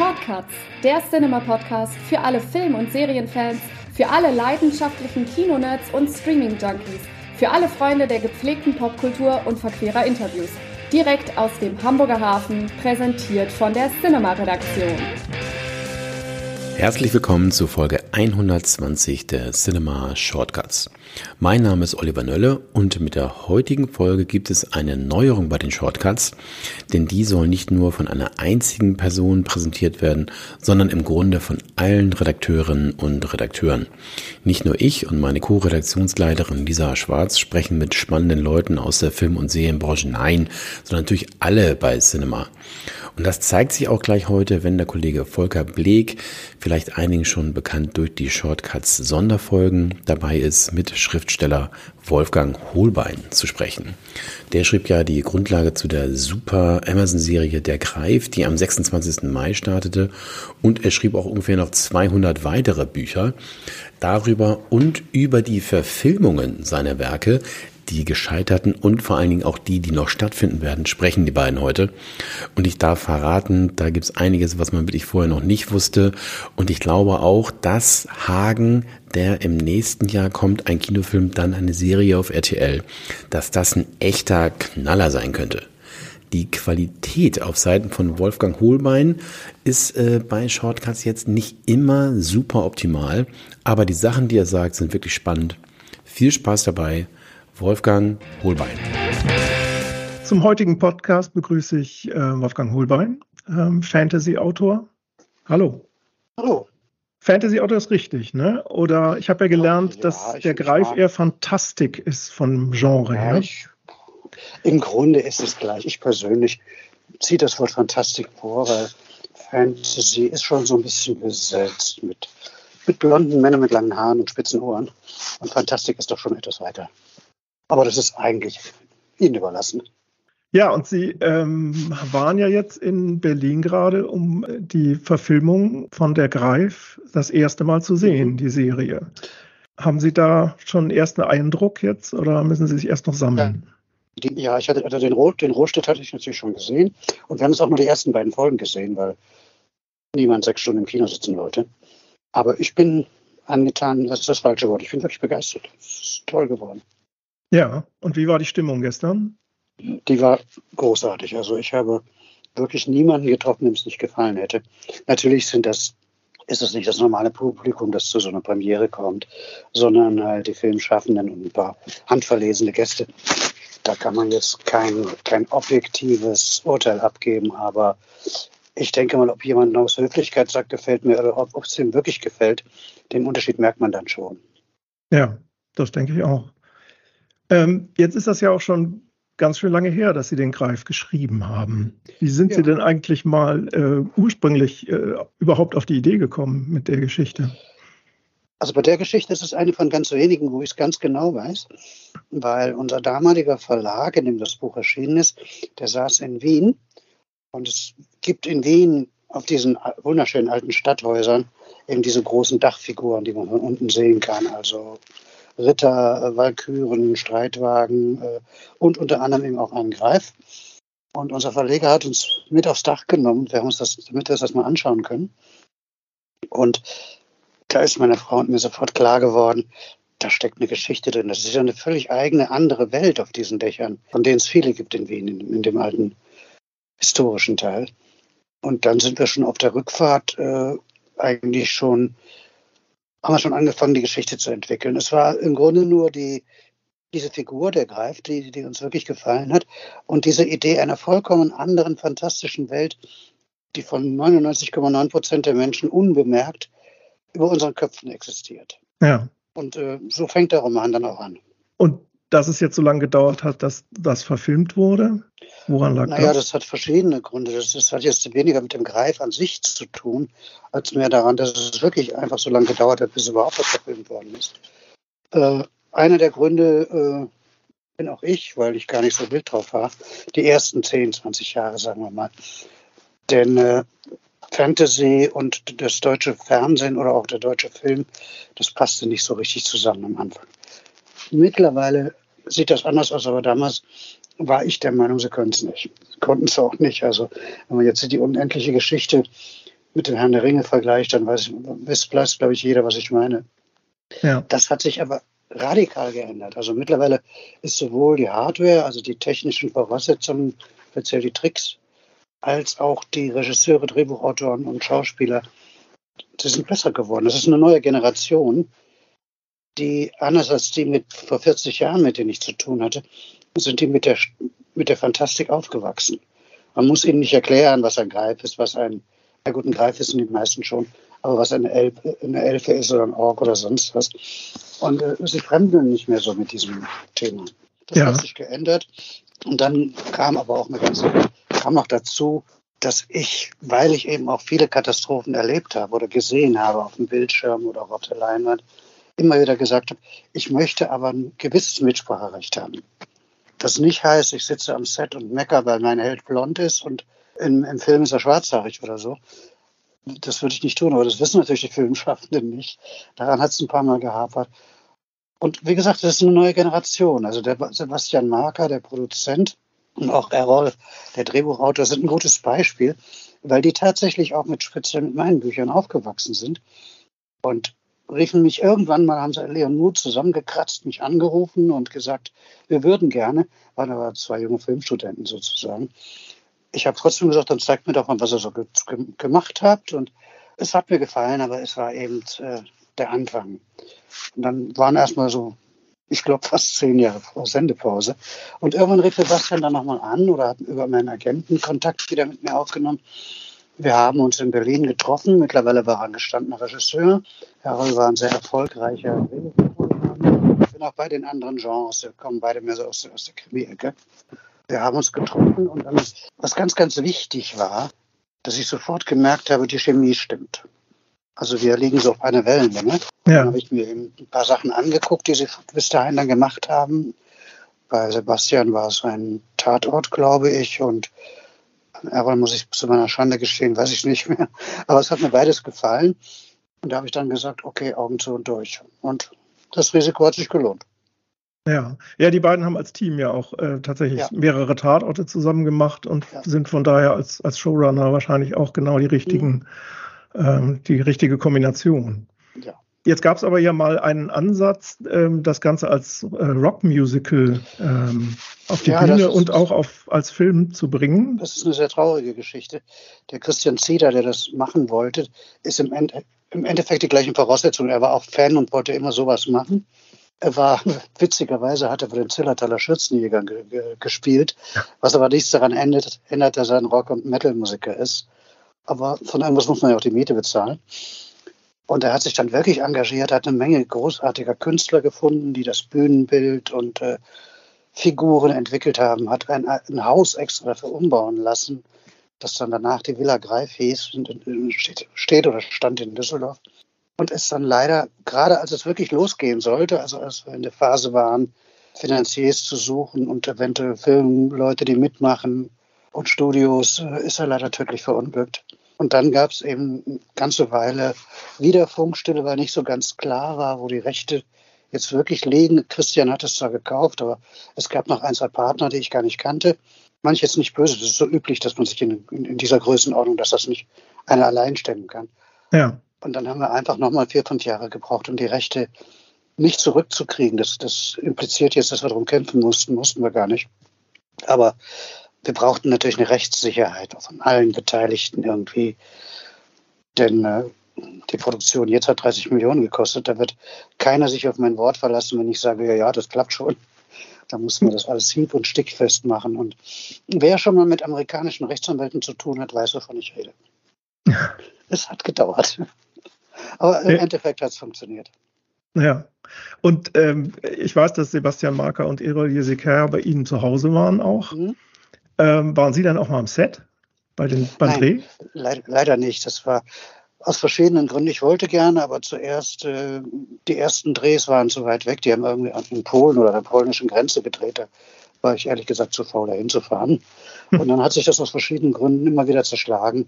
Shortcuts, der Cinema-Podcast für alle Film- und Serienfans, für alle leidenschaftlichen Kinonerds und Streaming-Junkies, für alle Freunde der gepflegten Popkultur und verquerer Interviews. Direkt aus dem Hamburger Hafen, präsentiert von der Cinema-Redaktion. Herzlich willkommen zu Folge 120 der Cinema Shortcuts. Mein Name ist Oliver Nölle und mit der heutigen Folge gibt es eine Neuerung bei den Shortcuts, denn die soll nicht nur von einer einzigen Person präsentiert werden, sondern im Grunde von allen Redakteurinnen und Redakteuren. Nicht nur ich und meine Co-Redaktionsleiterin Lisa Schwarz sprechen mit spannenden Leuten aus der Film- und Serienbranche, nein, sondern natürlich alle bei Cinema. Und das zeigt sich auch gleich heute, wenn der Kollege Volker Bleek, vielleicht einigen schon bekannt durch die Shortcuts Sonderfolgen, dabei ist, mit Schriftsteller Wolfgang Holbein zu sprechen. Der schrieb ja die Grundlage zu der super Amazon-Serie Der Greif, die am 26. Mai startete. Und er schrieb auch ungefähr noch 200 weitere Bücher darüber und über die Verfilmungen seiner Werke, die gescheiterten und vor allen Dingen auch die, die noch stattfinden werden, sprechen die beiden heute. Und ich darf verraten, da gibt es einiges, was man wirklich vorher noch nicht wusste. Und ich glaube auch, dass Hagen, der im nächsten Jahr kommt, ein Kinofilm, dann eine Serie auf RTL, dass das ein echter Knaller sein könnte. Die Qualität auf Seiten von Wolfgang Hohlbein ist äh, bei Shortcuts jetzt nicht immer super optimal, aber die Sachen, die er sagt, sind wirklich spannend. Viel Spaß dabei. Wolfgang Hohlbein. Zum heutigen Podcast begrüße ich äh, Wolfgang Hohlbein, ähm, Fantasy-Autor. Hallo. Hallo. Fantasy-Autor ist richtig, ne? Oder ich habe ja gelernt, ja, dass der Greif eher Fantastik ist vom Genre ja, her. Ich, Im Grunde ist es gleich. Ich persönlich ziehe das Wort Fantastik vor, weil Fantasy ist schon so ein bisschen besetzt mit, mit blonden Männern mit langen Haaren und spitzen Ohren. Und Fantastik ist doch schon etwas weiter. Aber das ist eigentlich Ihnen überlassen. Ja, und Sie ähm, waren ja jetzt in Berlin gerade, um die Verfilmung von Der Greif das erste Mal zu sehen, die Serie. Haben Sie da schon einen ersten Eindruck jetzt oder müssen Sie sich erst noch sammeln? Ja, die, ja ich hatte also den, Rot, den Rohstedt hatte ich natürlich schon gesehen und wir haben es auch nur die ersten beiden Folgen gesehen, weil niemand sechs Stunden im Kino sitzen wollte. Aber ich bin angetan, das ist das falsche Wort. Ich bin wirklich begeistert. Es ist toll geworden. Ja, und wie war die Stimmung gestern? Die war großartig. Also ich habe wirklich niemanden getroffen, dem es nicht gefallen hätte. Natürlich sind das, ist es nicht das normale Publikum, das zu so einer Premiere kommt, sondern halt die Filmschaffenden und ein paar handverlesene Gäste. Da kann man jetzt kein, kein objektives Urteil abgeben, aber ich denke mal, ob jemand aus Höflichkeit sagt, gefällt mir, oder ob es ihm wirklich gefällt, den Unterschied merkt man dann schon. Ja, das denke ich auch. Ähm, jetzt ist das ja auch schon ganz schön lange her, dass Sie den Greif geschrieben haben. Wie sind ja. Sie denn eigentlich mal äh, ursprünglich äh, überhaupt auf die Idee gekommen mit der Geschichte? Also bei der Geschichte ist es eine von ganz wenigen, wo ich es ganz genau weiß, weil unser damaliger Verlag, in dem das Buch erschienen ist, der saß in Wien und es gibt in Wien auf diesen wunderschönen alten Stadthäusern eben diese großen Dachfiguren, die man von unten sehen kann. Also Ritter, äh, Walküren, Streitwagen äh, und unter anderem eben auch einen Greif. Und unser Verleger hat uns mit aufs Dach genommen, wir haben uns das, damit wir das mal anschauen können. Und da ist meiner Frau und mir sofort klar geworden, da steckt eine Geschichte drin. Das ist ja eine völlig eigene, andere Welt auf diesen Dächern, von denen es viele gibt in Wien, in, in dem alten historischen Teil. Und dann sind wir schon auf der Rückfahrt äh, eigentlich schon haben wir schon angefangen, die Geschichte zu entwickeln. Es war im Grunde nur die, diese Figur, der Greif, die, die uns wirklich gefallen hat und diese Idee einer vollkommen anderen, fantastischen Welt, die von 99,9 Prozent der Menschen unbemerkt über unseren Köpfen existiert. Ja. Und äh, so fängt der Roman dann auch an. Und dass es jetzt so lange gedauert hat, dass das verfilmt wurde? Woran lag naja, das? das hat verschiedene Gründe. Das, das, hat jetzt weniger mit dem Greif an sich zu tun, als mehr daran, dass es wirklich einfach so lange gedauert hat, bis überhaupt was verfilmt worden ist. Äh, einer der Gründe äh, bin auch ich, weil ich gar nicht so wild drauf war, die ersten 10, 20 Jahre, sagen wir mal. Denn äh, Fantasy und das deutsche Fernsehen oder auch der deutsche Film, das passte nicht so richtig zusammen am Anfang. Mittlerweile sieht das anders aus, aber damals war ich der Meinung, sie können es nicht. Sie konnten es auch nicht. Also, wenn man jetzt die unendliche Geschichte mit dem Herrn der Ringe vergleicht, dann weiß, weiß, glaube ich, jeder, was ich meine. Ja. Das hat sich aber radikal geändert. Also mittlerweile ist sowohl die Hardware, also die technischen Voraussetzungen, speziell die Tricks, als auch die Regisseure, Drehbuchautoren und Schauspieler, die sind besser geworden. Das ist eine neue Generation, die anders als die mit vor 40 Jahren, mit denen ich zu tun hatte, sind die mit der, mit der Fantastik aufgewachsen. Man muss ihnen nicht erklären, was ein Greif ist, was ein, na gut, ein Greif wissen die meisten schon, aber was eine Elfe, eine Elfe ist oder ein Ork oder sonst was. Und äh, sie fremdeln nicht mehr so mit diesem Thema. Das ja. hat sich geändert. Und dann kam aber auch eine ganze, kam noch dazu, dass ich, weil ich eben auch viele Katastrophen erlebt habe oder gesehen habe auf dem Bildschirm oder auf der Leinwand, immer wieder gesagt habe, ich möchte aber ein gewisses Mitspracherecht haben. Das nicht heißt, ich sitze am Set und mecker, weil mein Held blond ist und im, im Film ist er schwarzhaarig oder so. Das würde ich nicht tun, aber das wissen natürlich die Filmschaffenden nicht. Daran hat es ein paar Mal gehapert. Und wie gesagt, das ist eine neue Generation. Also der Sebastian Marker, der Produzent, und auch Errol, der Drehbuchautor, sind ein gutes Beispiel, weil die tatsächlich auch mit speziell mit meinen Büchern aufgewachsen sind. Und riefen mich irgendwann mal, haben sie Leon Mut zusammengekratzt, mich angerufen und gesagt, wir würden gerne, waren aber zwei junge Filmstudenten sozusagen. Ich habe trotzdem gesagt, dann zeigt mir doch mal, was ihr so ge gemacht habt. Und es hat mir gefallen, aber es war eben äh, der Anfang. Und dann waren erstmal so, ich glaube, fast zehn Jahre Sendepause. Und irgendwann rief Sebastian dann nochmal an oder hat über meinen Agenten Kontakt wieder mit mir aufgenommen wir haben uns in Berlin getroffen. Mittlerweile war er ein gestandener Regisseur. Harold war ein sehr erfolgreicher Ich bin auch bei den anderen Genres. Wir kommen beide mehr so aus, aus der Krimi-Ecke. Wir haben uns getroffen und dann, was ganz, ganz wichtig war, dass ich sofort gemerkt habe, die Chemie stimmt. Also wir liegen so auf einer Wellenlänge. Ja. Dann habe ich mir eben ein paar Sachen angeguckt, die sie bis dahin dann gemacht haben. Bei Sebastian war es ein Tatort, glaube ich, und aber muss ich zu meiner Schande gestehen, weiß ich nicht mehr. Aber es hat mir beides gefallen. Und da habe ich dann gesagt, okay, Augen zu und durch. Und das Risiko hat sich gelohnt. Ja, ja, die beiden haben als Team ja auch äh, tatsächlich ja. mehrere Tatorte zusammen gemacht und ja. sind von daher als, als Showrunner wahrscheinlich auch genau die richtigen, mhm. ähm, die richtige Kombination. Ja. Jetzt gab es aber ja mal einen Ansatz, ähm, das Ganze als äh, Rockmusical ähm, auf die ja, Bühne und auch auf, als Film zu bringen. Das ist eine sehr traurige Geschichte. Der Christian Zeder, der das machen wollte, ist im, End, im Endeffekt die gleichen Voraussetzungen. Er war auch Fan und wollte immer sowas machen. Er war, witzigerweise, hat er für den Zillertaler Schürzenjäger ge ge gespielt, was aber nichts daran ändert, ändert, dass er ein Rock- und Metal-Musiker ist. Aber von irgendwas muss man ja auch die Miete bezahlen. Und er hat sich dann wirklich engagiert, hat eine Menge großartiger Künstler gefunden, die das Bühnenbild und äh, Figuren entwickelt haben, hat ein, ein, Haus extra dafür umbauen lassen, das dann danach die Villa Greif hieß, steht, steht oder stand in Düsseldorf. Und ist dann leider, gerade als es wirklich losgehen sollte, also als wir in der Phase waren, Finanziers zu suchen und eventuell Filmleute, die mitmachen und Studios, äh, ist er leider tödlich verunglückt. Und dann gab es eben eine ganze Weile wieder Funkstille, weil nicht so ganz klar war, wo die Rechte jetzt wirklich liegen. Christian hat es zwar gekauft, aber es gab noch ein, zwei Partner, die ich gar nicht kannte. Manche jetzt nicht böse, das ist so üblich, dass man sich in, in, in dieser Größenordnung, dass das nicht einer allein stemmen kann. Ja. Und dann haben wir einfach nochmal vier, fünf Jahre gebraucht, um die Rechte nicht zurückzukriegen. Das, das impliziert jetzt, dass wir darum kämpfen mussten, mussten wir gar nicht. Aber wir brauchten natürlich eine Rechtssicherheit von allen Beteiligten irgendwie. Denn äh, die Produktion jetzt hat 30 Millionen gekostet. Da wird keiner sich auf mein Wort verlassen, wenn ich sage, ja, ja, das klappt schon. Da muss man das alles hieb- und stickfest machen. Und wer schon mal mit amerikanischen Rechtsanwälten zu tun hat, weiß, wovon ich rede. es hat gedauert. Aber im Endeffekt hat es funktioniert. Ja. Und ähm, ich weiß, dass Sebastian Marker und Erol Jeseker bei Ihnen zu Hause waren auch. Mhm. Ähm, waren Sie dann auch mal am Set bei den, beim Nein, Dreh? Leider, leider nicht. Das war aus verschiedenen Gründen. Ich wollte gerne, aber zuerst, äh, die ersten Drehs waren zu weit weg. Die haben irgendwie in Polen oder der polnischen Grenze gedreht. Da war ich ehrlich gesagt zu faul, da hinzufahren. Und dann hat sich das aus verschiedenen Gründen immer wieder zerschlagen.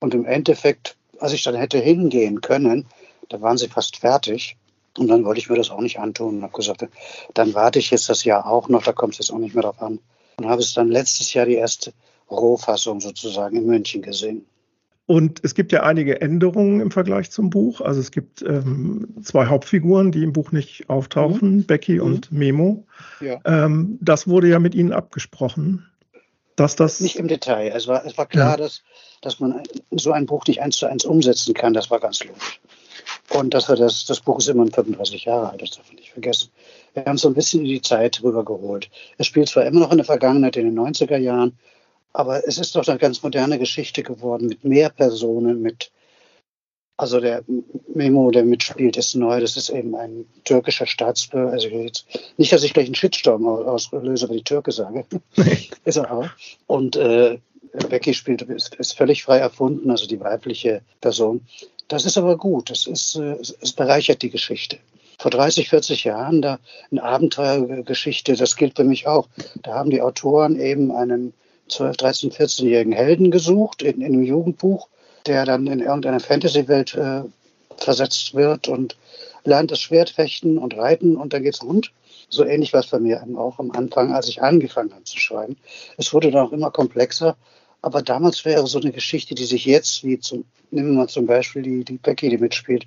Und im Endeffekt, als ich dann hätte hingehen können, da waren sie fast fertig. Und dann wollte ich mir das auch nicht antun und habe gesagt, dann warte ich jetzt das Jahr auch noch, da kommt es jetzt auch nicht mehr drauf an und habe es dann letztes Jahr die erste Rohfassung sozusagen in München gesehen. Und es gibt ja einige Änderungen im Vergleich zum Buch. Also es gibt ähm, zwei Hauptfiguren, die im Buch nicht auftauchen, mhm. Becky mhm. und Memo. Ja. Ähm, das wurde ja mit Ihnen abgesprochen. Dass das nicht im Detail. Es war, es war klar, ja. dass, dass man so ein Buch nicht eins zu eins umsetzen kann. Das war ganz logisch. Und dass wir das, das Buch ist immer 35 Jahre alt, das darf man nicht vergessen. Wir haben so ein bisschen in die Zeit rübergeholt. Es spielt zwar immer noch in der Vergangenheit, in den 90er Jahren, aber es ist doch eine ganz moderne Geschichte geworden mit mehr Personen, mit also der Memo, der mitspielt, ist neu. Das ist eben ein türkischer Staatsbürger. Also jetzt, nicht, dass ich gleich einen Shitstorm auslöse, wenn ich Türke sage. ist er auch. Und äh, Becky spielt, ist, ist, völlig frei erfunden, also die weibliche Person. Das ist aber gut. Das ist, äh, es bereichert die Geschichte. Vor 30, 40 Jahren da eine Abenteuergeschichte, das gilt für mich auch. Da haben die Autoren eben einen 12, 13, 14-jährigen Helden gesucht in, in einem Jugendbuch, der dann in irgendeine Fantasy-Welt äh, versetzt wird und lernt das Schwert fechten und reiten und dann geht's rund. So ähnlich war es bei mir auch am Anfang, als ich angefangen habe zu schreiben. Es wurde dann auch immer komplexer, aber damals wäre so eine Geschichte, die sich jetzt, wie zum, nehmen wir mal zum Beispiel die, die Becky, die mitspielt,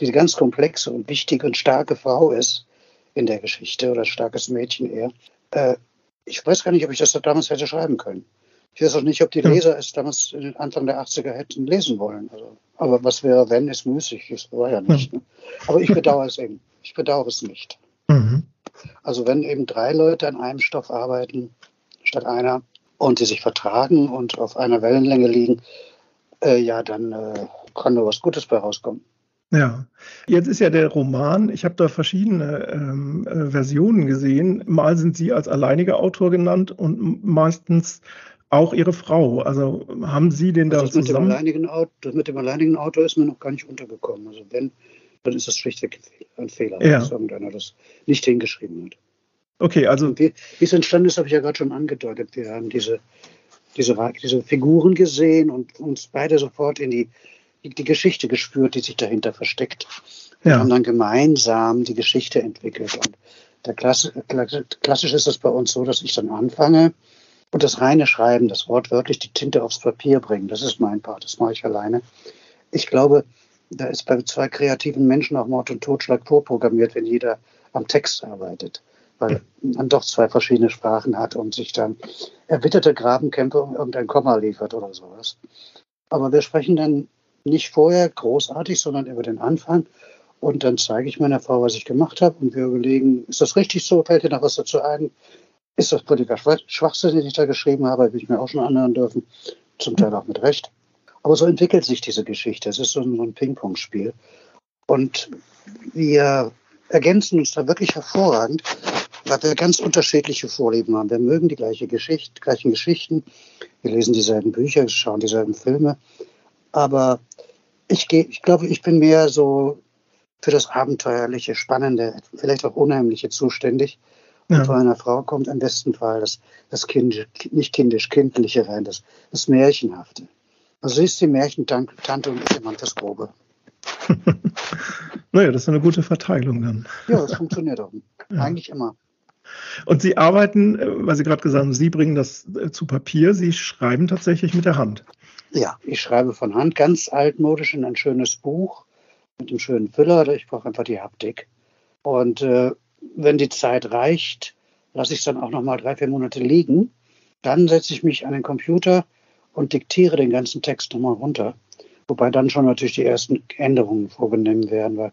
die eine ganz komplexe und wichtige und starke Frau ist in der Geschichte oder starkes Mädchen eher, äh, ich weiß gar nicht, ob ich das damals hätte schreiben können. Ich weiß auch nicht, ob die Leser es damals Anfang der 80er hätten lesen wollen. Also, aber was wäre, wenn, ist müßig. Das war ja nicht. Ne? Aber ich bedauere es eben. Ich bedauere es nicht. Mhm. Also wenn eben drei Leute an einem Stoff arbeiten, statt einer, und die sich vertragen und auf einer Wellenlänge liegen, äh, ja, dann äh, kann nur was Gutes bei rauskommen. Ja, jetzt ist ja der Roman, ich habe da verschiedene ähm, äh, Versionen gesehen. Mal sind Sie als alleiniger Autor genannt und meistens auch Ihre Frau. Also haben Sie den also da das zusammen? Mit dem alleinigen Autor, mit dem alleinigen Autor ist mir noch gar nicht untergekommen. Also wenn, dann ist das schlichtweg ein Fehler, ja. dass irgendeiner das nicht hingeschrieben hat. Okay, also. Wie, wie es entstanden ist, habe ich ja gerade schon angedeutet. Wir haben diese, diese, diese Figuren gesehen und uns beide sofort in die die Geschichte gespürt, die sich dahinter versteckt. Wir ja. haben dann gemeinsam die Geschichte entwickelt. Und der Klasse, klassisch ist es bei uns so, dass ich dann anfange und das reine Schreiben, das Wort wirklich die Tinte aufs Papier bringen. Das ist mein Part, das mache ich alleine. Ich glaube, da ist bei zwei kreativen Menschen auch Mord und Totschlag vorprogrammiert, wenn jeder am Text arbeitet, weil man doch zwei verschiedene Sprachen hat und sich dann erbitterte Grabenkämpfe um irgendein Komma liefert oder sowas. Aber wir sprechen dann nicht vorher großartig, sondern über den Anfang. Und dann zeige ich meiner Frau, was ich gemacht habe. Und wir überlegen, ist das richtig so? Fällt dir noch was dazu ein? Ist das politiker Schwachsinn, den ich da geschrieben habe? Habe ich mir auch schon anhören dürfen. Zum Teil auch mit Recht. Aber so entwickelt sich diese Geschichte. Es ist so ein, ein Ping-Pong-Spiel. Und wir ergänzen uns da wirklich hervorragend, weil wir ganz unterschiedliche Vorlieben haben. Wir mögen die gleiche Geschichte, gleichen Geschichten. Wir lesen dieselben Bücher, schauen dieselben Filme. Aber ich, ich glaube, ich bin mehr so für das Abenteuerliche, Spannende, vielleicht auch Unheimliche zuständig. Ja. Und von einer Frau kommt im besten Fall das, das kind, nicht kindisch, kindliche rein, das, das Märchenhafte. Also sie ist die Märchentante und ich Mann fürs Grobe. naja, das ist eine gute Verteilung dann. Ja, das funktioniert auch. Ja. Eigentlich immer. Und Sie arbeiten, äh, weil Sie gerade gesagt haben, Sie bringen das äh, zu Papier, Sie schreiben tatsächlich mit der Hand. Ja, ich schreibe von Hand ganz altmodisch in ein schönes Buch mit einem schönen Füller. Ich brauche einfach die Haptik. Und äh, wenn die Zeit reicht, lasse ich es dann auch noch mal drei, vier Monate liegen. Dann setze ich mich an den Computer und diktiere den ganzen Text nochmal runter. Wobei dann schon natürlich die ersten Änderungen vorgenommen werden, weil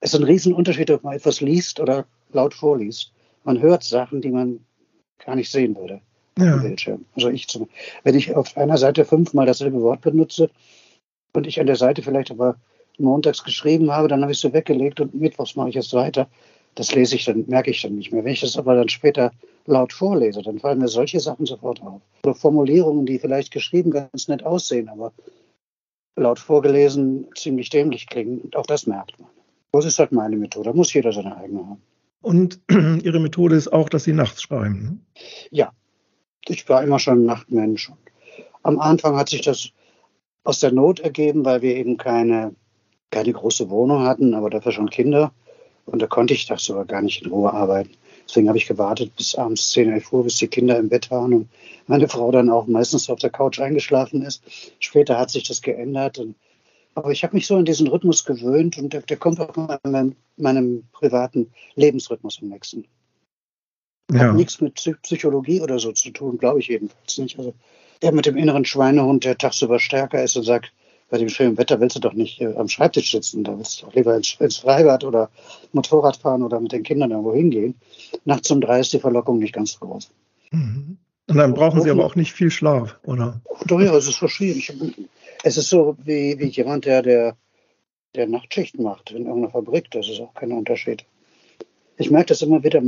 es ist ein Riesenunterschied, ob man etwas liest oder laut vorliest. Man hört Sachen, die man gar nicht sehen würde ja. Bildschirm. Also ich zum, wenn ich auf einer Seite fünfmal dasselbe Wort benutze und ich an der Seite vielleicht aber montags geschrieben habe, dann habe ich es so weggelegt und mittwochs mache ich es weiter. Das lese ich dann, merke ich dann nicht mehr. Wenn ich das aber dann später laut vorlese, dann fallen mir solche Sachen sofort auf. Oder Formulierungen, die vielleicht geschrieben ganz nett aussehen, aber laut vorgelesen ziemlich dämlich klingen. Und auch das merkt man. Das ist halt meine Methode. Da muss jeder seine eigene haben. Und Ihre Methode ist auch, dass Sie nachts schreiben. Ne? Ja, ich war immer schon ein Nachtmensch. Am Anfang hat sich das aus der Not ergeben, weil wir eben keine, keine große Wohnung hatten, aber dafür schon Kinder. Und da konnte ich sogar gar nicht in Ruhe arbeiten. Deswegen habe ich gewartet bis abends 10, 11 Uhr, bis die Kinder im Bett waren und meine Frau dann auch meistens auf der Couch eingeschlafen ist. Später hat sich das geändert. Und, aber ich habe mich so an diesen Rhythmus gewöhnt und der, der kommt auch meinem, meinem privaten Lebensrhythmus am nächsten. Ja. Hat nichts mit Psychologie oder so zu tun, glaube ich jedenfalls nicht. Also er mit dem inneren Schweinehund, der tagsüber stärker ist und sagt, bei dem schönen Wetter willst du doch nicht äh, am Schreibtisch sitzen, da willst du doch lieber ins, ins, Freibad oder Motorrad fahren oder mit den Kindern irgendwo hingehen. Nachts um drei ist die Verlockung nicht ganz so groß. Mhm. Und dann brauchen Sie aber auch nicht viel Schlaf, oder? Doch ja, es ist verschieden. Ich, es ist so wie, wie jemand, der, der, der Nachtschicht macht in irgendeiner Fabrik. Das ist auch kein Unterschied. Ich merke das immer wieder.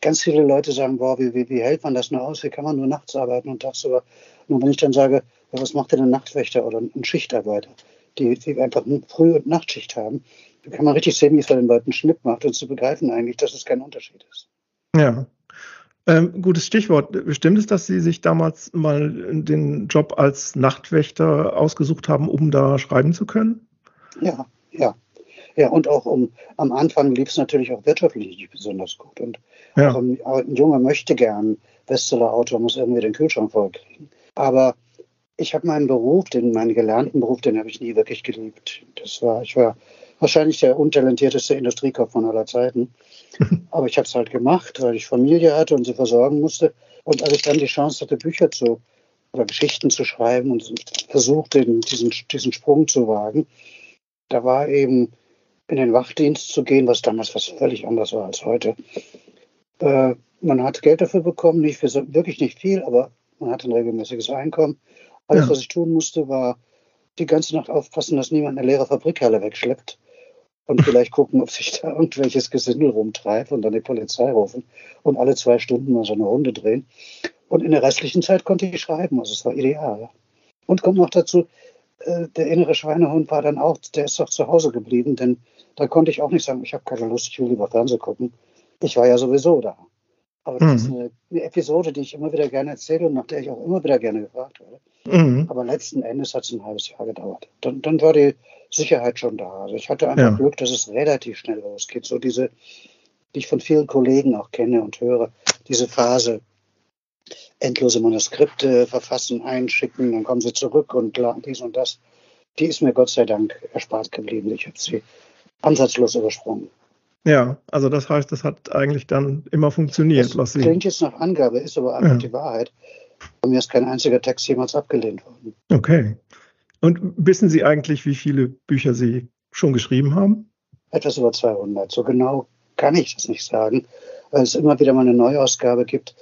Ganz viele Leute sagen, boah, wie, wie, wie hält man das nur aus? Wie kann man nur nachts arbeiten und tagsüber? Und wenn ich dann sage, ja, was macht denn ein Nachtwächter oder ein Schichtarbeiter, die, die einfach eine Früh- und Nachtschicht haben, dann kann man richtig sehen, wie es bei den Leuten Schnipp macht und zu begreifen eigentlich, dass es kein Unterschied ist. Ja. Ähm, gutes Stichwort. Stimmt es, dass Sie sich damals mal den Job als Nachtwächter ausgesucht haben, um da schreiben zu können? Ja, ja. Ja, und auch um, am Anfang lief es natürlich auch wirtschaftlich nicht besonders gut. Und ja. auch ein, ein Junge möchte gern Bestseller-Autor, muss irgendwie den Kühlschrank vollkriegen. Aber ich habe meinen Beruf, den, meinen gelernten Beruf, den habe ich nie wirklich geliebt. Das war, ich war wahrscheinlich der untalentierteste Industriekopf von aller Zeiten. Aber ich habe es halt gemacht, weil ich Familie hatte und sie versorgen musste. Und als ich dann die Chance hatte, Bücher zu oder Geschichten zu schreiben und versuchte, diesen, diesen Sprung zu wagen, da war eben in den Wachdienst zu gehen, was damals was völlig anders war als heute. Äh, man hat Geld dafür bekommen, nicht für, wirklich nicht viel, aber man hat ein regelmäßiges Einkommen. Alles, ja. was ich tun musste, war die ganze Nacht aufpassen, dass niemand eine leere Fabrikhalle wegschleppt und vielleicht gucken, ob sich da irgendwelches Gesindel rumtreibt und dann die Polizei rufen und alle zwei Stunden mal so eine Runde drehen. Und in der restlichen Zeit konnte ich schreiben, also es war ideal. Und kommt noch dazu, äh, der innere Schweinehund war dann auch, der ist doch zu Hause geblieben, denn da konnte ich auch nicht sagen, ich habe keine Lust, ich will lieber Fernsehen gucken. Ich war ja sowieso da. Aber das mhm. ist eine, eine, Episode, die ich immer wieder gerne erzähle und nach der ich auch immer wieder gerne gefragt werde. Mhm. Aber letzten Endes hat es ein halbes Jahr gedauert. Dann, dann war die Sicherheit schon da. Also ich hatte einfach ja. Glück, dass es relativ schnell losgeht. So diese, die ich von vielen Kollegen auch kenne und höre, diese Phase, endlose Manuskripte verfassen, einschicken, dann kommen sie zurück und dies und das, die ist mir Gott sei Dank erspart geblieben. Ich habe sie ansatzlos übersprungen. Ja, also das heißt, das hat eigentlich dann immer funktioniert. Das was Sie klingt jetzt nach Angabe, ist aber einfach ja. die Wahrheit. Bei mir ist kein einziger Text jemals abgelehnt worden. Okay. Und wissen Sie eigentlich, wie viele Bücher Sie schon geschrieben haben? Etwas über 200. So genau kann ich das nicht sagen, weil es immer wieder mal eine Neuausgabe gibt.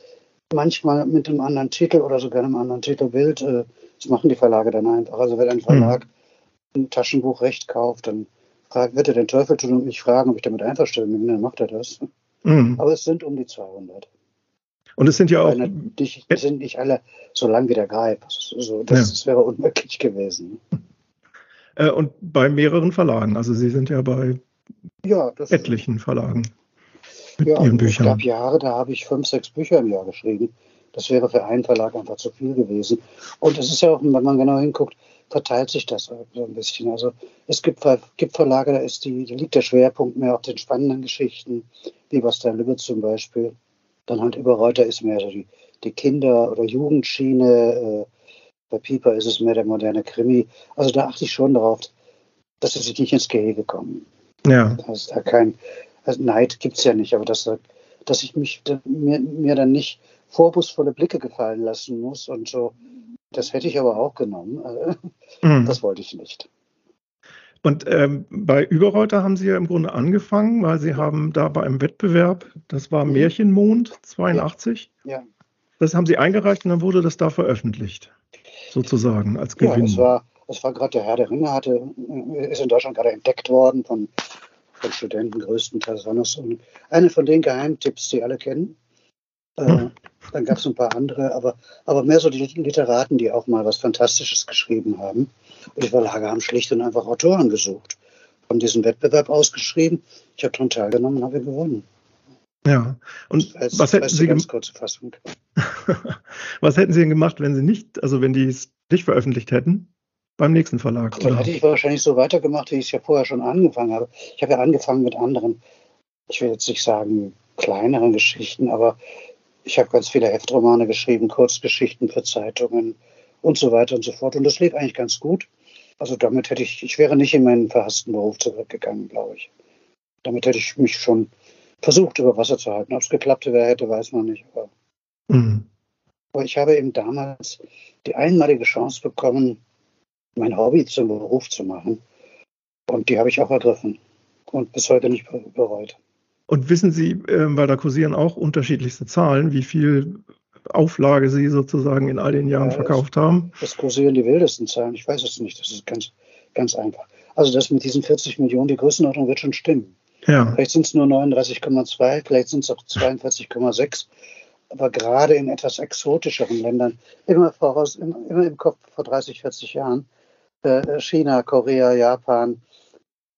Manchmal mit einem anderen Titel oder sogar einem anderen Titelbild. Äh, das machen die Verlage dann einfach. Also wenn ein Verlag mhm. ein Taschenbuchrecht kauft, dann fragt, wird er den Teufel tun und mich fragen, ob ich damit einverstanden bin, dann macht er das. Mhm. Aber es sind um die 200. Und es sind ja auch. Die sind nicht alle so lang wie der Greif. Also, das, ja. das wäre unmöglich gewesen. Äh, und bei mehreren Verlagen. Also Sie sind ja bei ja, etlichen Verlagen. Mit ja, Ihren Büchern. es gab Jahre, da habe ich fünf, sechs Bücher im Jahr geschrieben. Das wäre für einen Verlag einfach zu viel gewesen. Und es ist ja auch, wenn man genau hinguckt, verteilt sich das so ein bisschen. Also es gibt, gibt Verlage, da, ist die, da liegt der Schwerpunkt mehr auf den spannenden Geschichten, wie Bastian Lübbe zum Beispiel. Dann halt über Reuter ist mehr so die, die Kinder- oder Jugendschiene. Äh, bei Pieper ist es mehr der moderne Krimi. Also da achte ich schon darauf, dass sie sich nicht ins Gehege kommen. Ja. Dass da kein also Neid gibt es ja nicht, aber dass, dass ich mich mir, mir dann nicht vorwurfsvolle Blicke gefallen lassen muss und so das hätte ich aber auch genommen. Mhm. Das wollte ich nicht. Und ähm, bei Überreuter haben Sie ja im Grunde angefangen, weil Sie haben da bei einem Wettbewerb, das war mhm. Märchenmond 82. Ja. ja. Das haben Sie eingereicht und dann wurde das da veröffentlicht, sozusagen als Gewinn. Ja, es war, es war gerade der Herr der Ringe, hatte, ist in Deutschland gerade entdeckt worden von, von Studenten größtenteils. Und eine von den Geheimtipps, die alle kennen. Äh, hm. Dann gab es ein paar andere, aber, aber mehr so die Literaten, die auch mal was Fantastisches geschrieben haben. Und die Verlage haben schlicht und einfach Autoren gesucht. Haben diesen Wettbewerb ausgeschrieben. Ich habe daran teilgenommen und habe gewonnen. Ja, und als, was hätten Sie ganz kurze Fassung. was hätten Sie denn gemacht, wenn Sie nicht, also wenn die es nicht veröffentlicht hätten? Beim nächsten Verlag. Dann hätte ich wahrscheinlich so weitergemacht, wie ich es ja vorher schon angefangen habe. Ich habe ja angefangen mit anderen, ich will jetzt nicht sagen kleineren Geschichten, aber ich habe ganz viele Heftromane geschrieben, Kurzgeschichten für Zeitungen und so weiter und so fort. Und das lief eigentlich ganz gut. Also damit hätte ich, ich wäre nicht in meinen verhassten Beruf zurückgegangen, glaube ich. Damit hätte ich mich schon versucht, über Wasser zu halten. Ob es geklappt hätte, weiß man nicht. Aber, mhm. aber ich habe eben damals die einmalige Chance bekommen, mein Hobby zum Beruf zu machen. Und die habe ich auch ergriffen und bis heute nicht bereut. Und wissen Sie, äh, weil da kursieren auch unterschiedlichste Zahlen, wie viel Auflage Sie sozusagen in all den Jahren ja, verkauft haben? Das kursieren die wildesten Zahlen. Ich weiß es nicht. Das ist ganz, ganz einfach. Also das mit diesen 40 Millionen, die Größenordnung wird schon stimmen. Ja. Vielleicht sind es nur 39,2, vielleicht sind es auch 42,6. Aber gerade in etwas exotischeren Ländern, immer voraus, immer, immer im Kopf vor 30, 40 Jahren, äh, China, Korea, Japan,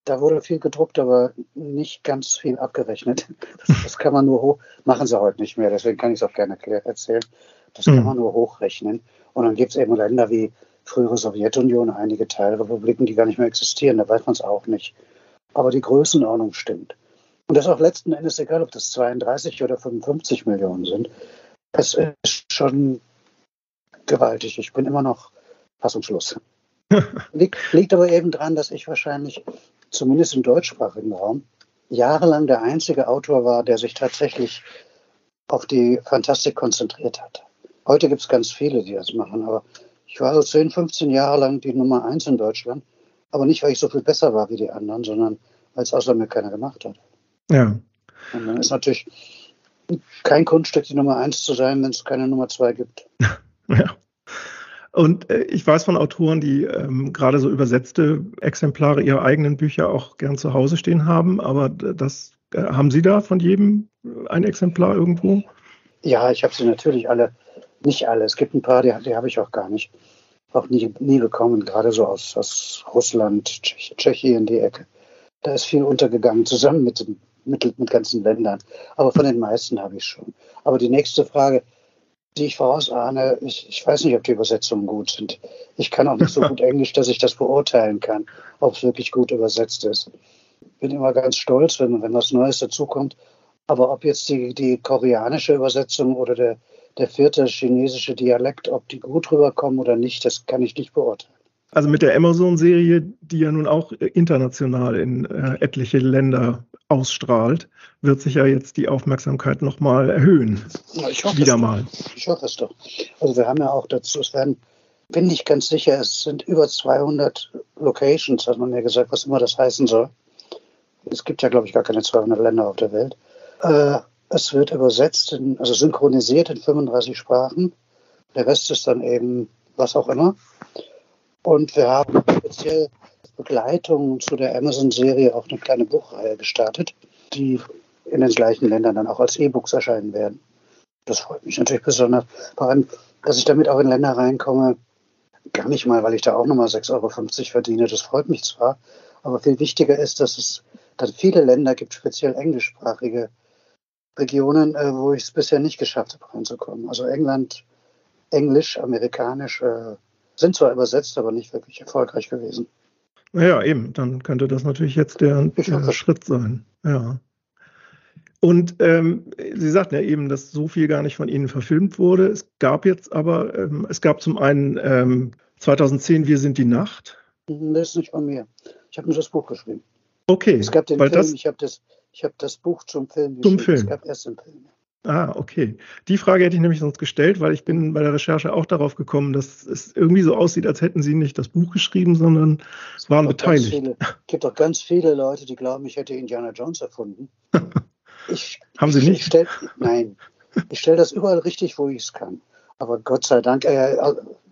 da wurde viel gedruckt, aber nicht ganz viel abgerechnet. Das, das, kann man nur hoch, machen sie heute nicht mehr, deswegen kann ich es auch gerne erzählen. Das kann mhm. man nur hochrechnen. Und dann gibt es eben Länder wie frühere Sowjetunion, einige Teilrepubliken, die gar nicht mehr existieren, da weiß man es auch nicht. Aber die Größenordnung stimmt. Und das ist auch letzten Endes egal, ob das 32 oder 55 Millionen sind. Es ist schon gewaltig. Ich bin immer noch fassungslos. liegt, liegt aber eben daran, dass ich wahrscheinlich zumindest im deutschsprachigen Raum, jahrelang der einzige Autor war, der sich tatsächlich auf die Fantastik konzentriert hat. Heute gibt es ganz viele, die das machen, aber ich war so 10, 15 Jahre lang die Nummer eins in Deutschland, aber nicht, weil ich so viel besser war wie die anderen, sondern weil es außer mir keiner gemacht hat. Ja. Und dann ist natürlich kein Kunststück, die Nummer eins zu sein, wenn es keine Nummer zwei gibt. ja. Und äh, ich weiß von Autoren, die ähm, gerade so übersetzte Exemplare ihrer eigenen Bücher auch gern zu Hause stehen haben, aber das äh, haben Sie da von jedem ein Exemplar irgendwo? Ja, ich habe sie natürlich alle, nicht alle. Es gibt ein paar, die, die habe ich auch gar nicht, auch nie, nie bekommen, gerade so aus, aus Russland, Tschechien, die Ecke. Da ist viel untergegangen, zusammen mit, mit, mit ganzen Ländern. Aber von den meisten habe ich schon. Aber die nächste Frage, die ich vorausahne, ich, ich weiß nicht, ob die Übersetzungen gut sind. Ich kann auch nicht so gut Englisch, dass ich das beurteilen kann, ob es wirklich gut übersetzt ist. Bin immer ganz stolz, wenn, wenn was Neues dazukommt. Aber ob jetzt die, die koreanische Übersetzung oder der, der vierte chinesische Dialekt, ob die gut rüberkommen oder nicht, das kann ich nicht beurteilen. Also mit der Amazon-Serie, die ja nun auch international in äh, etliche Länder ausstrahlt, wird sich ja jetzt die Aufmerksamkeit nochmal erhöhen. Ja, ich hoffe Wieder mal. Ich hoffe es doch. Also wir haben ja auch dazu, es werden, bin ich ganz sicher, es sind über 200 Locations, hat man mir gesagt, was immer das heißen soll. Es gibt ja, glaube ich, gar keine 200 Länder auf der Welt. Äh, es wird übersetzt, in, also synchronisiert in 35 Sprachen. Der Rest ist dann eben was auch immer. Und wir haben speziell Begleitung zu der Amazon-Serie auch eine kleine Buchreihe gestartet, die in den gleichen Ländern dann auch als E-Books erscheinen werden. Das freut mich natürlich besonders. Vor allem, dass ich damit auch in Länder reinkomme, gar nicht mal, weil ich da auch nochmal 6,50 Euro verdiene. Das freut mich zwar, aber viel wichtiger ist, dass es dann viele Länder gibt, speziell englischsprachige Regionen, äh, wo ich es bisher nicht geschafft habe, reinzukommen. Also England, Englisch, Amerikanisch äh, sind zwar übersetzt, aber nicht wirklich erfolgreich gewesen. Naja, eben, dann könnte das natürlich jetzt der, der Schritt sein. Ja. Und ähm, Sie sagten ja eben, dass so viel gar nicht von Ihnen verfilmt wurde. Es gab jetzt aber, ähm, es gab zum einen ähm, 2010 Wir sind die Nacht. Das ist nicht von mir. Ich habe nur das Buch geschrieben. Okay. Es gab den Film, das, ich habe das, hab das Buch zum Film geschrieben. Zum Film. Es gab erst den Film. Ah, okay. Die Frage hätte ich nämlich sonst gestellt, weil ich bin bei der Recherche auch darauf gekommen, dass es irgendwie so aussieht, als hätten Sie nicht das Buch geschrieben, sondern es waren beteiligt. Es gibt auch ganz viele Leute, die glauben, ich hätte Indiana Jones erfunden. Ich, Haben Sie nicht? Ich stell, nein, ich stelle das überall richtig, wo ich es kann. Aber Gott sei Dank, äh,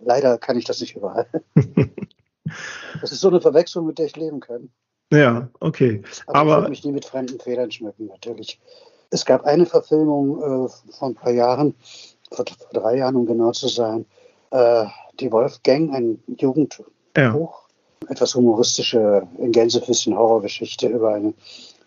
leider kann ich das nicht überall. das ist so eine Verwechslung, mit der ich leben kann. Ja, okay. Aber, Aber ich würde mich nie mit fremden Federn schmücken, natürlich. Es gab eine Verfilmung äh, vor ein paar Jahren, vor, vor, drei Jahren, um genau zu sein, äh, die Wolfgang, ein Jugendbuch, ja. etwas humoristische, in Gänsefüßchen Horrorgeschichte über einen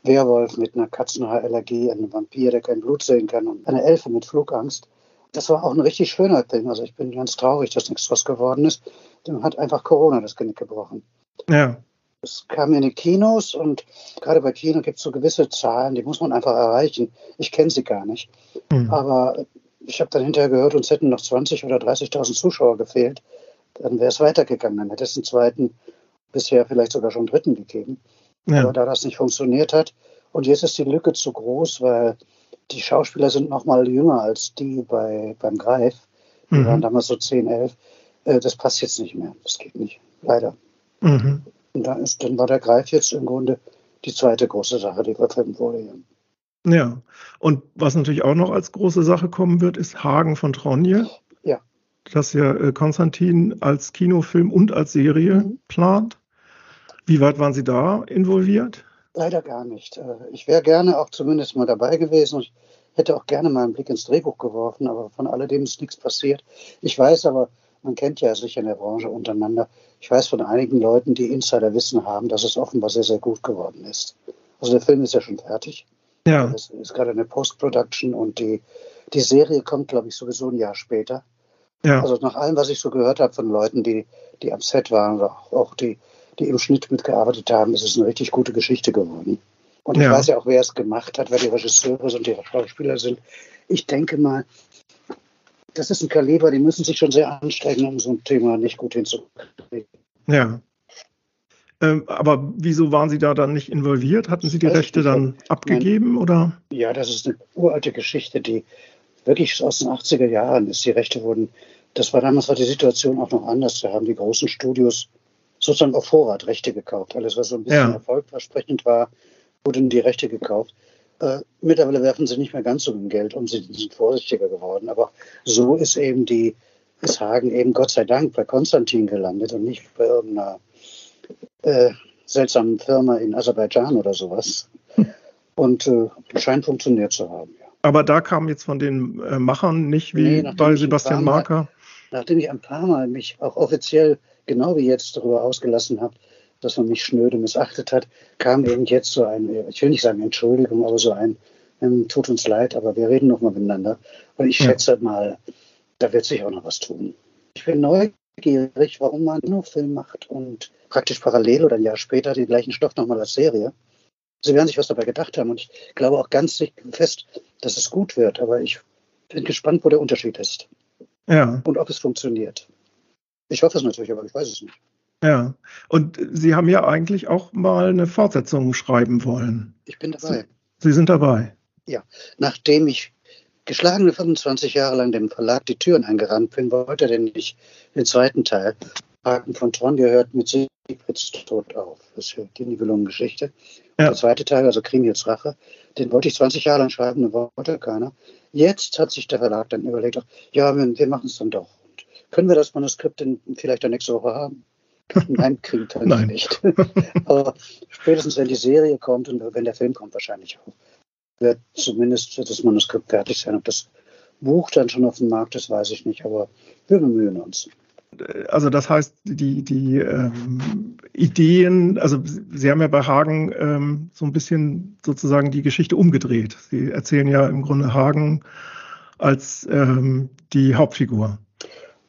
Werwolf mit einer Katzenhaarallergie, einen Vampir, der kein Blut sehen kann und eine Elfe mit Flugangst. Das war auch ein richtig schöner Film. Also ich bin ganz traurig, dass nichts draus geworden ist. Dem hat einfach Corona das Genick gebrochen. Ja. Es kam in die Kinos und gerade bei Kino gibt es so gewisse Zahlen, die muss man einfach erreichen. Ich kenne sie gar nicht. Mhm. Aber ich habe dann hinterher gehört, uns hätten noch 20.000 oder 30.000 Zuschauer gefehlt. Dann wäre es weitergegangen. Dann hätte es einen zweiten, bisher vielleicht sogar schon einen dritten gegeben. Ja. Aber da das nicht funktioniert hat, und jetzt ist die Lücke zu groß, weil die Schauspieler sind noch mal jünger als die bei, beim Greif. Die mhm. waren damals so 10, 11. Äh, das passt jetzt nicht mehr. Das geht nicht. Leider. Mhm. Und dann, ist, dann war der Greif jetzt im Grunde die zweite große Sache, die verfilmt wurde. Hier. Ja, und was natürlich auch noch als große Sache kommen wird, ist Hagen von Tronje. Ja. Das ja äh, Konstantin als Kinofilm und als Serie mhm. plant. Wie weit waren Sie da involviert? Leider gar nicht. Äh, ich wäre gerne auch zumindest mal dabei gewesen. Ich hätte auch gerne mal einen Blick ins Drehbuch geworfen, aber von alledem ist nichts passiert. Ich weiß aber, man kennt ja sich in der Branche untereinander. Ich weiß von einigen Leuten, die Insiderwissen haben, dass es offenbar sehr, sehr gut geworden ist. Also der Film ist ja schon fertig. Ja. Es ist gerade eine Post-Production und die, die Serie kommt, glaube ich, sowieso ein Jahr später. Ja. Also nach allem, was ich so gehört habe von Leuten, die, die am Set waren oder auch die, die im Schnitt mitgearbeitet haben, ist es eine richtig gute Geschichte geworden. Und ich ja. weiß ja auch, wer es gemacht hat, wer die Regisseure und die Schauspieler sind. Ich denke mal, das ist ein Kaliber, die müssen sich schon sehr anstrengen, um so ein Thema nicht gut hinzukriegen. Ja. Ähm, aber wieso waren Sie da dann nicht involviert? Hatten Sie die Rechte dann abgegeben mein, oder? Ja, das ist eine uralte Geschichte, die wirklich aus den 80er Jahren ist. Die Rechte wurden, das war damals war die Situation auch noch anders. Da haben die großen Studios sozusagen auf Vorrat Rechte gekauft. Alles, was so ein bisschen ja. erfolgversprechend war, wurden die Rechte gekauft. Äh, mittlerweile werfen sie nicht mehr ganz so viel Geld um, sie sind vorsichtiger geworden. Aber so ist eben die, ist Hagen eben Gott sei Dank bei Konstantin gelandet und nicht bei irgendeiner äh, seltsamen Firma in Aserbaidschan oder sowas. Und äh, scheint funktioniert zu haben. Ja. Aber da kam jetzt von den äh, Machern nicht wie nee, bei Sebastian Marker. Nachdem ich ein paar Mal mich auch offiziell, genau wie jetzt, darüber ausgelassen habe, dass man mich schnöde missachtet hat, kam eben jetzt so ein, ich will nicht sagen Entschuldigung, aber so ein, ähm, tut uns leid, aber wir reden noch mal miteinander. Und ich schätze ja. mal, da wird sich auch noch was tun. Ich bin neugierig, warum man nur Film macht und praktisch parallel oder ein Jahr später den gleichen Stoff nochmal als Serie. Sie werden sich was dabei gedacht haben und ich glaube auch ganz fest, dass es gut wird, aber ich bin gespannt, wo der Unterschied ist. Ja. Und ob es funktioniert. Ich hoffe es natürlich, aber ich weiß es nicht. Ja, und Sie haben ja eigentlich auch mal eine Fortsetzung schreiben wollen. Ich bin dabei. Sie sind dabei. Ja, nachdem ich geschlagene 25 Jahre lang dem Verlag die Türen eingerannt bin, wollte er denn nicht den zweiten Teil. Haken von Tron gehört mit Siegfrieds Tod auf. Das ist die Nibelungengeschichte. Ja. Der zweite Teil, also Krimiels Rache, den wollte ich 20 Jahre lang schreiben, den wollte keiner. Jetzt hat sich der Verlag dann überlegt, ja, wir, wir machen es dann doch. Und können wir das Manuskript denn vielleicht dann nächste Woche haben? Nein, kriegt er Nein. nicht. Aber spätestens, wenn die Serie kommt und wenn der Film kommt, wahrscheinlich auch, wird zumindest das Manuskript fertig sein. Ob das Buch dann schon auf dem Markt ist, weiß ich nicht, aber wir bemühen uns. Also das heißt, die, die ähm, Ideen, also Sie haben ja bei Hagen ähm, so ein bisschen sozusagen die Geschichte umgedreht. Sie erzählen ja im Grunde Hagen als ähm, die Hauptfigur.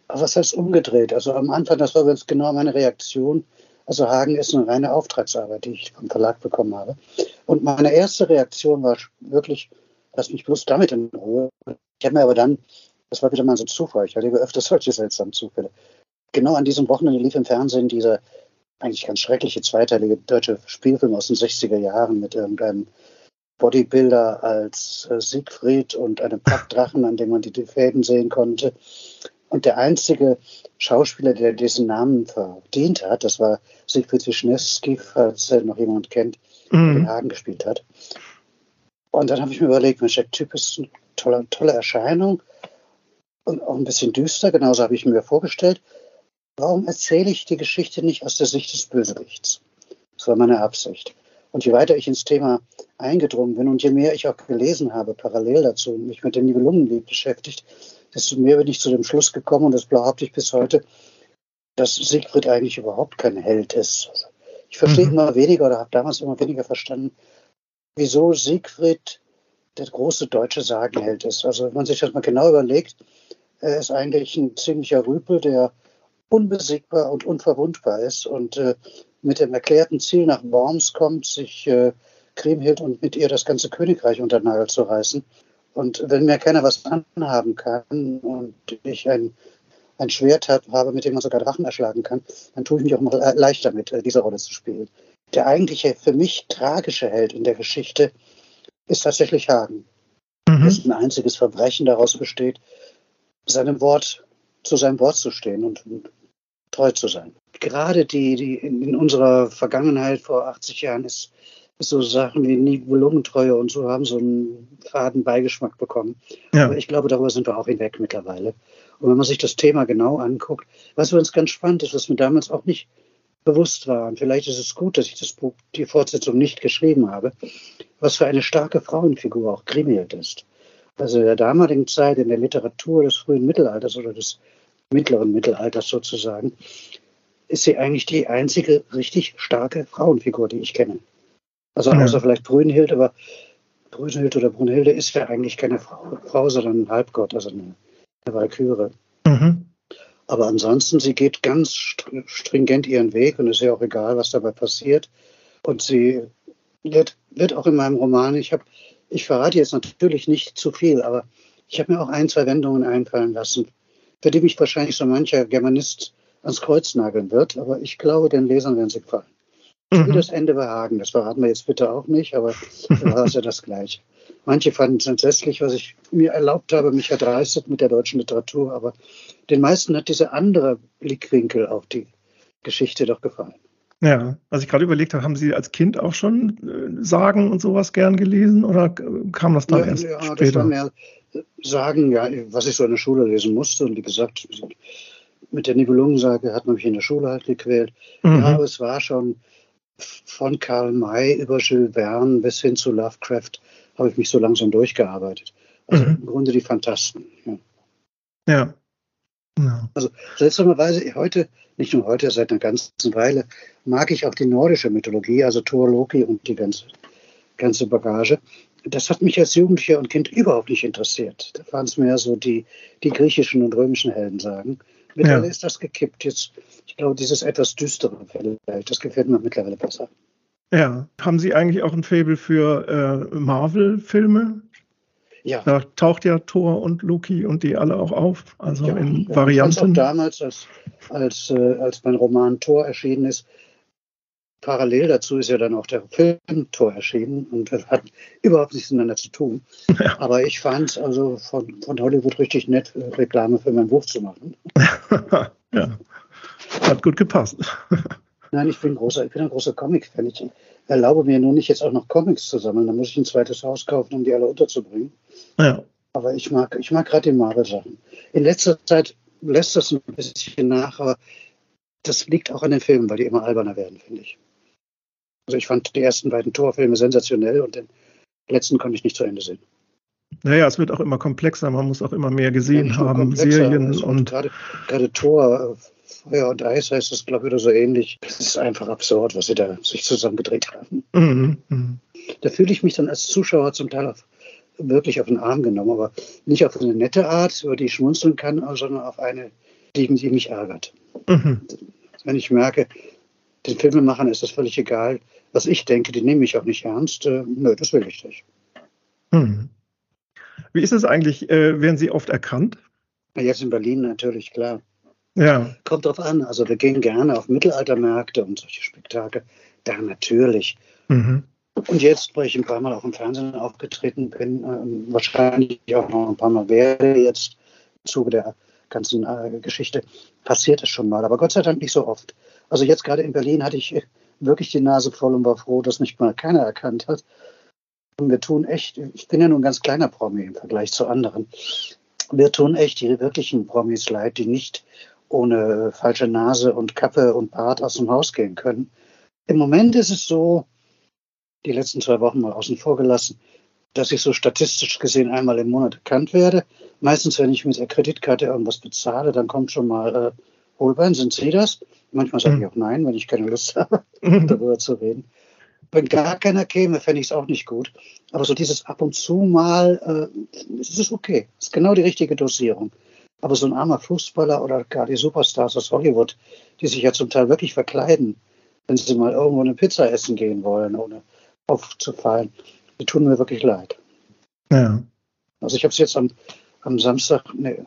Was heißt umgedreht? Also am Anfang, das war ganz genau meine Reaktion. Also Hagen ist eine reine Auftragsarbeit, die ich vom Verlag bekommen habe. Und meine erste Reaktion war wirklich, lass mich bloß damit in Ruhe. Ich habe mir aber dann, das war wieder mal so Zufall, ich erlebe öfter solche seltsamen Zufälle. Genau an diesem Wochenende lief im Fernsehen dieser eigentlich ganz schreckliche zweiteilige deutsche Spielfilm aus den 60er Jahren mit irgendeinem Bodybuilder als äh, Siegfried und einem Packdrachen, an dem man die Fäden sehen konnte. Und der einzige Schauspieler, der diesen Namen verdient hat, das war Siegfried Wischnewski, falls er noch jemand kennt, der mhm. den Hagen gespielt hat. Und dann habe ich mir überlegt, Mensch, der Typ ist eine tolle, tolle Erscheinung und auch ein bisschen düster, genauso habe ich mir vorgestellt. Warum erzähle ich die Geschichte nicht aus der Sicht des Bösewichts? Das war meine Absicht. Und je weiter ich ins Thema eingedrungen bin und je mehr ich auch gelesen habe, parallel dazu, mich mit dem Nibelungenlied beschäftigt, desto mehr bin ich zu dem Schluss gekommen, und das behaupte ich bis heute, dass Siegfried eigentlich überhaupt kein Held ist. Ich verstehe mhm. immer weniger oder habe damals immer weniger verstanden, wieso Siegfried der große deutsche Sagenheld ist. Also wenn man sich das mal genau überlegt, er ist eigentlich ein ziemlicher Rüpel, der unbesiegbar und unverwundbar ist und äh, mit dem erklärten Ziel nach Worms kommt, sich äh, Kriemhild und mit ihr das ganze Königreich unter den Nagel zu reißen. Und wenn mir keiner was anhaben kann und ich ein, ein Schwert habe, mit dem man sogar Drachen erschlagen kann, dann tue ich mich auch mal leicht damit, äh, diese Rolle zu spielen. Der eigentliche, für mich tragische Held in der Geschichte ist tatsächlich Hagen. Mhm. Dessen einziges Verbrechen daraus besteht, seinem Wort, zu seinem Wort zu stehen und, und treu zu sein. Gerade die, die in, in, unserer Vergangenheit vor 80 Jahren ist so Sachen wie Nibelungentreue und so haben so einen faden Beigeschmack bekommen. Ja. Aber ich glaube, darüber sind wir auch hinweg mittlerweile. Und wenn man sich das Thema genau anguckt, was für uns ganz spannend ist, was mir damals auch nicht bewusst war, und vielleicht ist es gut, dass ich das Buch, die Fortsetzung nicht geschrieben habe, was für eine starke Frauenfigur auch Kriemhild ist. Also in der damaligen Zeit in der Literatur des frühen Mittelalters oder des mittleren Mittelalters sozusagen, ist sie eigentlich die einzige richtig starke Frauenfigur, die ich kenne. Also außer ja. vielleicht Brünnhild, aber Brünnhild oder Brunhilde ist ja eigentlich keine Frau, Frau sondern ein Halbgott, also eine, eine Walküre. Mhm. Aber ansonsten, sie geht ganz stringent ihren Weg und ist ja auch egal, was dabei passiert. Und sie wird, wird auch in meinem Roman, ich habe, ich verrate jetzt natürlich nicht zu viel, aber ich habe mir auch ein, zwei Wendungen einfallen lassen, für die mich wahrscheinlich so mancher Germanist ans Kreuz nageln wird, aber ich glaube, den Lesern werden sie gefallen. Mhm. Wie das Ende behagen, das verraten wir jetzt bitte auch nicht, aber da war es ja das Gleiche. Manche fanden es entsetzlich, was ich mir erlaubt habe, mich erdreistet mit der deutschen Literatur, aber den meisten hat dieser andere Blickwinkel auf die Geschichte doch gefallen. Ja, was ich gerade überlegt habe, haben Sie als Kind auch schon äh, Sagen und sowas gern gelesen oder kam das dann ja, erst ja, später? Das war mehr Sagen, ja, was ich so in der Schule lesen musste. Und wie gesagt, mit der Nibelungensage hat man mich in der Schule halt gequält. Mhm. Ja, aber es war schon von Karl May über Jules Verne bis hin zu Lovecraft habe ich mich so langsam durchgearbeitet. Also mhm. im Grunde die Fantasten. Ja. ja. ja. Also seltsamerweise heute, nicht nur heute, seit einer ganzen Weile, mag ich auch die nordische Mythologie, also Thor, Loki und die ganze, ganze Bagage das hat mich als Jugendlicher und Kind überhaupt nicht interessiert. Da waren es mehr so die, die griechischen und römischen Helden sagen. Mittlerweile ja. ist das gekippt. Jetzt, ich glaube, dieses etwas düstere vielleicht, das gefällt mir mittlerweile besser. Ja, haben Sie eigentlich auch ein Faible für äh, Marvel-Filme? Ja. Da taucht ja Thor und Loki und die alle auch auf, also ja, in ja, Varianten. Auch damals, als, als, äh, als mein Roman Thor erschienen ist, Parallel dazu ist ja dann auch der Film Tor erschienen und das hat überhaupt nichts miteinander zu tun. Ja. Aber ich fand es also von, von Hollywood richtig nett, äh, Reklame für mein Buch zu machen. ja, hat gut gepasst. Nein, ich bin, großer, ich bin ein großer Comic-Fan. Ich erlaube mir nur nicht, jetzt auch noch Comics zu sammeln. Da muss ich ein zweites Haus kaufen, um die alle unterzubringen. Ja. Aber ich mag, ich mag gerade die Marvel-Sachen. In letzter Zeit lässt das ein bisschen nach, aber das liegt auch an den Filmen, weil die immer alberner werden, finde ich. Also ich fand die ersten beiden Torfilme sensationell und den letzten konnte ich nicht zu Ende sehen. Naja, es wird auch immer komplexer, man muss auch immer mehr gesehen ja, haben, Serien also und. Gerade, gerade Tor, Feuer und Eis heißt das, glaube ich, oder so ähnlich. Es ist einfach absurd, was sie da sich zusammengedreht haben. Mhm, mh. Da fühle ich mich dann als Zuschauer zum Teil auf, wirklich auf den Arm genommen, aber nicht auf eine nette Art, über die ich schmunzeln kann, sondern auf eine, die, die mich ärgert. Mhm. Wenn ich merke, den Filmemachern ist das völlig egal, was ich denke, die nehme ich auch nicht ernst. Äh, nö, das will ich nicht. Hm. Wie ist es eigentlich? Äh, werden Sie oft erkannt? Jetzt in Berlin natürlich, klar. Ja. Kommt drauf an. Also wir gehen gerne auf Mittelaltermärkte und solche Spektakel. Da natürlich. Mhm. Und jetzt, wo ich ein paar Mal auch im Fernsehen aufgetreten bin, äh, wahrscheinlich auch noch ein paar Mal werde jetzt im Zuge der ganzen äh, Geschichte, passiert es schon mal. Aber Gott sei Dank nicht so oft. Also jetzt gerade in Berlin hatte ich wirklich die Nase voll und war froh, dass nicht mal keiner erkannt hat. Und wir tun echt, ich bin ja nur ein ganz kleiner Promi im Vergleich zu anderen. Wir tun echt die wirklichen Promis leid, die nicht ohne falsche Nase und Kappe und Bart aus dem Haus gehen können. Im Moment ist es so, die letzten zwei Wochen mal außen vor gelassen, dass ich so statistisch gesehen einmal im Monat erkannt werde. Meistens, wenn ich mit der Kreditkarte irgendwas bezahle, dann kommt schon mal, äh, Holbein, sind Sie das? Manchmal sage ich mhm. auch nein, wenn ich keine Lust habe, darüber zu reden. Wenn gar keiner käme, fände ich es auch nicht gut. Aber so dieses ab und zu mal, äh, ist okay. Das ist genau die richtige Dosierung. Aber so ein armer Fußballer oder gar die Superstars aus Hollywood, die sich ja zum Teil wirklich verkleiden, wenn Sie mal irgendwo eine Pizza essen gehen wollen, ohne aufzufallen. Die tun mir wirklich leid. Ja. Also ich habe es jetzt am, am Samstag, nee,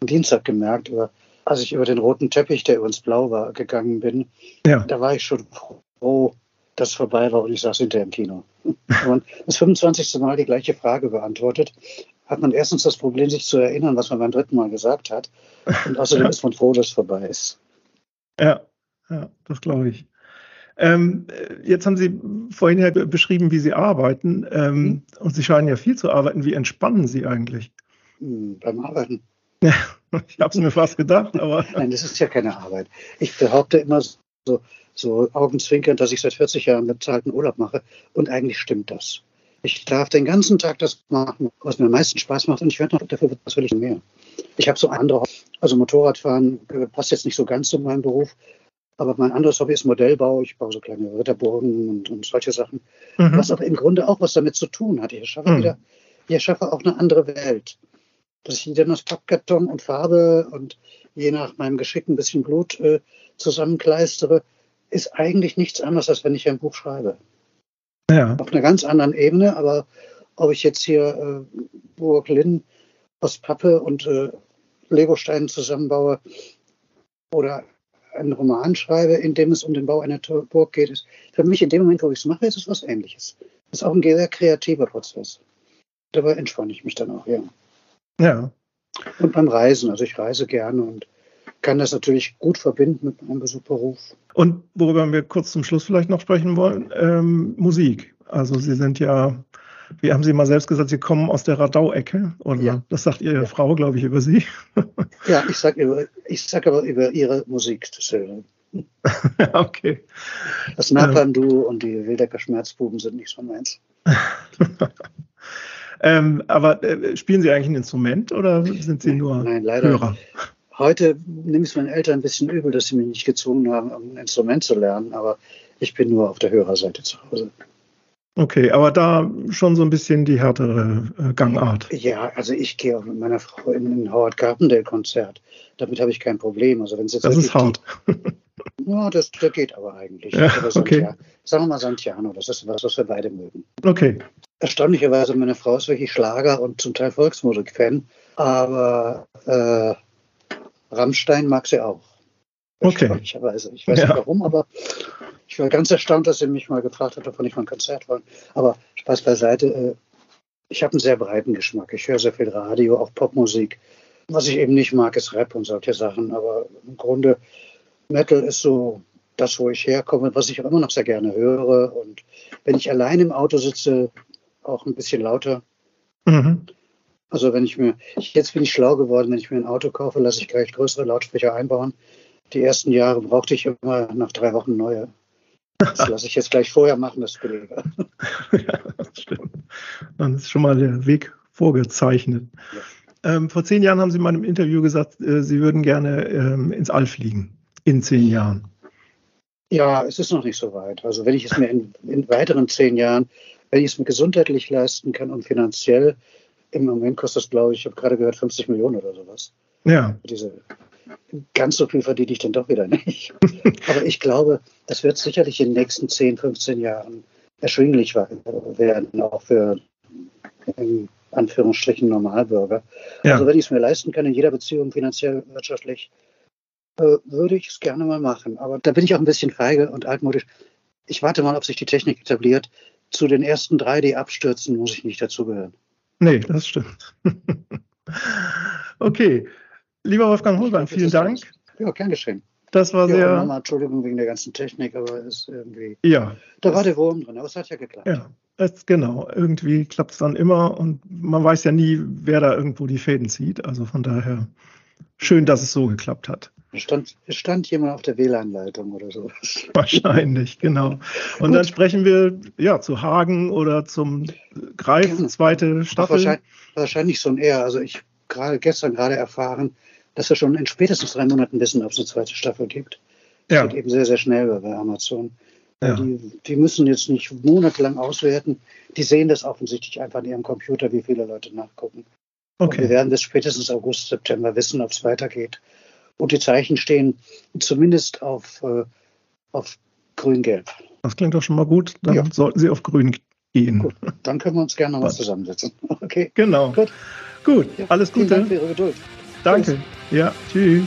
am Dienstag gemerkt, über, als ich über den roten Teppich, der übrigens blau war, gegangen bin. Ja. Da war ich schon froh, dass es vorbei war und ich saß hinter im Kino. Wenn man das 25. Mal die gleiche Frage beantwortet, hat man erstens das Problem, sich zu erinnern, was man beim dritten Mal gesagt hat. Und außerdem ist man froh, dass es vorbei ist. Ja, ja das glaube ich. Ähm, jetzt haben Sie vorhin ja beschrieben, wie Sie arbeiten. Ähm, mhm. Und Sie scheinen ja viel zu arbeiten. Wie entspannen Sie eigentlich? Mhm, beim Arbeiten. Ja, ich habe es mir fast gedacht, aber. Nein, das ist ja keine Arbeit. Ich behaupte immer so, so augenzwinkernd, dass ich seit 40 Jahren bezahlten Urlaub mache. Und eigentlich stimmt das. Ich darf den ganzen Tag das machen, was mir am meisten Spaß macht. Und ich werde noch dafür was will ich mehr. Ich habe so andere, also Motorradfahren passt jetzt nicht so ganz zu meinem Beruf. Aber mein anderes Hobby ist Modellbau. Ich baue so kleine Ritterburgen und, und solche Sachen. Mhm. Was aber im Grunde auch was damit zu tun hat. Ich erschaffe mhm. wieder, ich erschaffe auch eine andere Welt. Dass ich die dann aus Pappkarton und Farbe und je nach meinem Geschick ein bisschen Blut äh, zusammenkleistere, ist eigentlich nichts anderes, als wenn ich ein Buch schreibe. Ja. Auf einer ganz anderen Ebene, aber ob ich jetzt hier äh, Burg Linn aus Pappe und äh, Legosteinen zusammenbaue oder einen Roman schreibe, in dem es um den Bau einer Burg geht, ist für mich in dem Moment, wo ich es mache, ist es was Ähnliches. Das ist auch ein sehr kreativer Prozess. Dabei entspanne ich mich dann auch, ja. Ja. Und beim Reisen, also ich reise gerne und kann das natürlich gut verbinden mit meinem Besuchberuf. Und worüber wir kurz zum Schluss vielleicht noch sprechen wollen, ähm, Musik. Also Sie sind ja wie haben Sie mal selbst gesagt, Sie kommen aus der Radau-Ecke? Oder ja. das sagt Ihre ja. Frau, glaube ich, über Sie. ja, ich sage sag aber über Ihre Musik. Das, äh, okay. Das Napalm-Duo und die Wildecker Schmerzbuben sind nicht so meins. ähm, aber äh, spielen Sie eigentlich ein Instrument oder sind Sie nur Nein, leider. Hörer? Heute nehme ich es meinen Eltern ein bisschen übel, dass sie mich nicht gezwungen haben, ein Instrument zu lernen, aber ich bin nur auf der Hörerseite zu Hause. Okay, aber da schon so ein bisschen die härtere äh, Gangart. Ja, also ich gehe auch mit meiner Frau in ein Howard Carpendale-Konzert. Damit habe ich kein Problem. Also wenn jetzt das ist hart. ja, das, das geht aber eigentlich. Ja, okay. Sagen wir mal Santiano, das ist was, was wir beide mögen. Okay. Erstaunlicherweise, meine Frau ist wirklich Schlager und zum Teil Volksmusik-Fan, aber äh, Rammstein mag sie auch. Okay. Ich weiß ja. nicht warum, aber ich war ganz erstaunt, dass sie mich mal gefragt hat, ob wir nicht mal ein Konzert wollen. Aber Spaß beiseite. Äh, ich habe einen sehr breiten Geschmack. Ich höre sehr viel Radio, auch Popmusik. Was ich eben nicht mag, ist Rap und solche Sachen. Aber im Grunde, Metal ist so das, wo ich herkomme, was ich auch immer noch sehr gerne höre. Und wenn ich allein im Auto sitze, auch ein bisschen lauter. Mhm. Also wenn ich mir, jetzt bin ich schlau geworden, wenn ich mir ein Auto kaufe, lasse ich gleich größere Lautsprecher einbauen. Die ersten Jahre brauchte ich immer nach drei Wochen neue. Das lasse ich jetzt gleich vorher machen, das Kollege. ja, das stimmt. Dann ist schon mal der Weg vorgezeichnet. Ja. Ähm, vor zehn Jahren haben Sie in meinem Interview gesagt, äh, Sie würden gerne ähm, ins All fliegen. In zehn Jahren. Ja, es ist noch nicht so weit. Also wenn ich es mir in, in weiteren zehn Jahren, wenn ich es mir gesundheitlich leisten kann und finanziell, im Moment kostet es, glaube ich, ich habe gerade gehört, 50 Millionen oder sowas. Ja. Diese ganz so viel verdiene ich dann doch wieder nicht. Aber ich glaube, das wird sicherlich in den nächsten 10, 15 Jahren erschwinglich werden, auch für in Anführungsstrichen Normalbürger. Ja. Also wenn ich es mir leisten kann, in jeder Beziehung finanziell, wirtschaftlich, äh, würde ich es gerne mal machen. Aber da bin ich auch ein bisschen feige und altmodisch. Ich warte mal, ob sich die Technik etabliert. Zu den ersten drei, die abstürzen, muss ich nicht dazugehören. Nee, das stimmt. okay. Lieber Wolfgang Holbein, vielen Dank. Ja, gern geschehen. Das war ja, sehr. Nochmal, Entschuldigung wegen der ganzen Technik, aber es ist irgendwie. Ja. Da war der Wurm drin, aber es hat ja geklappt. Ja, es, genau. Irgendwie klappt es dann immer und man weiß ja nie, wer da irgendwo die Fäden zieht. Also von daher schön, dass es so geklappt hat. Es stand, stand jemand auf der WLAN-Leitung oder so. Wahrscheinlich, genau. Und Gut. dann sprechen wir ja zu Hagen oder zum Greif, Gerne. zweite Staffel. Wahrscheinlich, wahrscheinlich so ein eher. Also ich gerade gestern gerade erfahren, dass wir schon in spätestens drei Monaten wissen, ob es eine zweite Staffel gibt. Das ja. geht eben sehr, sehr schnell bei Amazon. Ja. Die, die, müssen jetzt nicht monatelang auswerten. Die sehen das offensichtlich einfach in ihrem Computer, wie viele Leute nachgucken. Okay. Und wir werden bis spätestens August, September wissen, ob es weitergeht. Und die Zeichen stehen zumindest auf, äh, auf grün-gelb. Das klingt doch schon mal gut. Dann Ja. sollten Sie auf grün gehen. Gut, dann können wir uns gerne mal Was? zusammensetzen. Okay, Genau. Gut. Gut, Ja, alles Gute. für Ihre Geduld. Danke. Ja, tschüss.